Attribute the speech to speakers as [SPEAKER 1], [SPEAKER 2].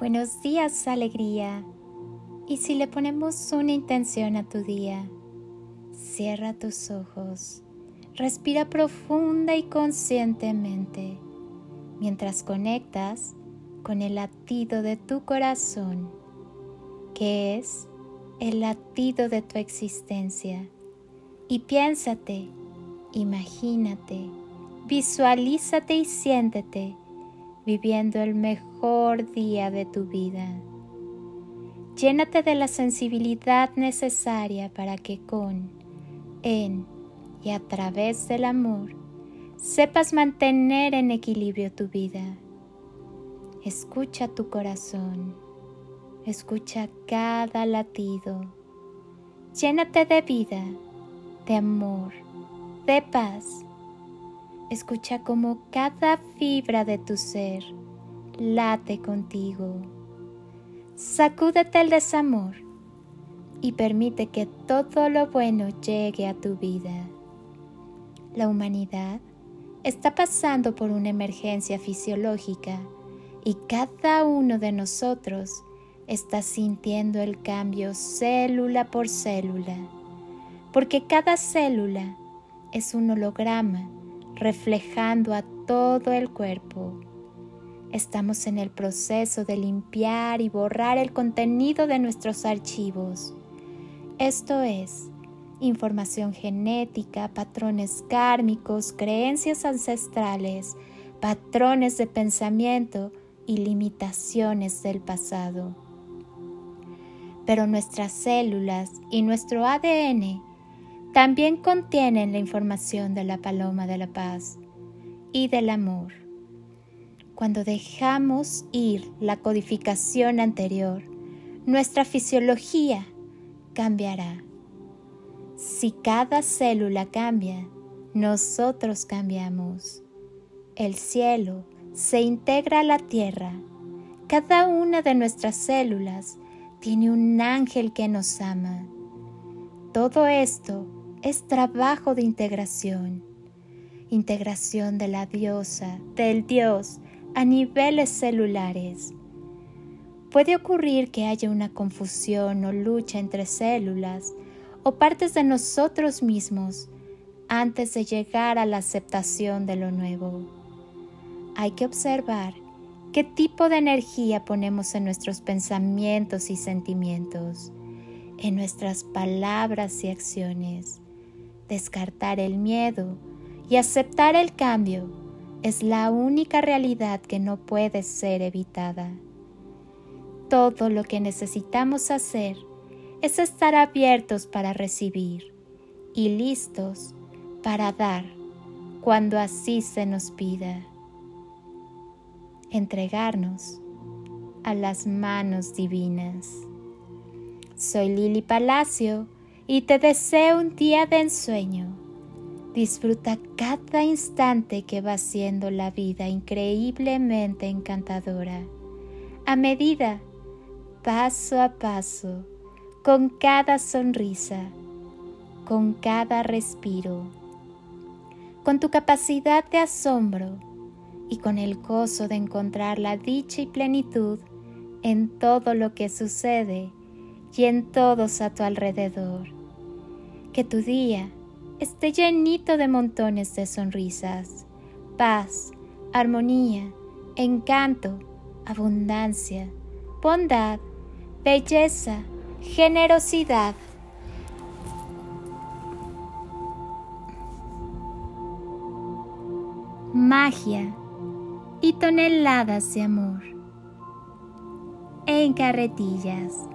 [SPEAKER 1] Buenos días, alegría. Y si le ponemos una intención a tu día, cierra tus ojos, respira profunda y conscientemente mientras conectas con el latido de tu corazón, que es el latido de tu existencia. Y piénsate, imagínate, visualízate y siéntete viviendo el mejor día de tu vida. Llénate de la sensibilidad necesaria para que con, en y a través del amor sepas mantener en equilibrio tu vida. Escucha tu corazón, escucha cada latido. Llénate de vida, de amor, de paz Escucha cómo cada fibra de tu ser late contigo. Sacúdete el desamor y permite que todo lo bueno llegue a tu vida. La humanidad está pasando por una emergencia fisiológica y cada uno de nosotros está sintiendo el cambio célula por célula, porque cada célula es un holograma reflejando a todo el cuerpo. Estamos en el proceso de limpiar y borrar el contenido de nuestros archivos. Esto es información genética, patrones kármicos, creencias ancestrales, patrones de pensamiento y limitaciones del pasado. Pero nuestras células y nuestro ADN también contienen la información de la paloma de la paz y del amor. Cuando dejamos ir la codificación anterior, nuestra fisiología cambiará. Si cada célula cambia, nosotros cambiamos. El cielo se integra a la tierra. Cada una de nuestras células tiene un ángel que nos ama. Todo esto es trabajo de integración, integración de la diosa, del dios, a niveles celulares. Puede ocurrir que haya una confusión o lucha entre células o partes de nosotros mismos antes de llegar a la aceptación de lo nuevo. Hay que observar qué tipo de energía ponemos en nuestros pensamientos y sentimientos, en nuestras palabras y acciones descartar el miedo y aceptar el cambio es la única realidad que no puede ser evitada. Todo lo que necesitamos hacer es estar abiertos para recibir y listos para dar cuando así se nos pida. Entregarnos a las manos divinas. Soy Lili Palacio y te deseo un día de ensueño. Disfruta cada instante que va siendo la vida increíblemente encantadora. A medida, paso a paso, con cada sonrisa, con cada respiro, con tu capacidad de asombro y con el gozo de encontrar la dicha y plenitud en todo lo que sucede y en todos a tu alrededor que tu día esté llenito de montones de sonrisas, paz, armonía, encanto, abundancia, bondad, belleza, generosidad. magia y toneladas de amor en carretillas.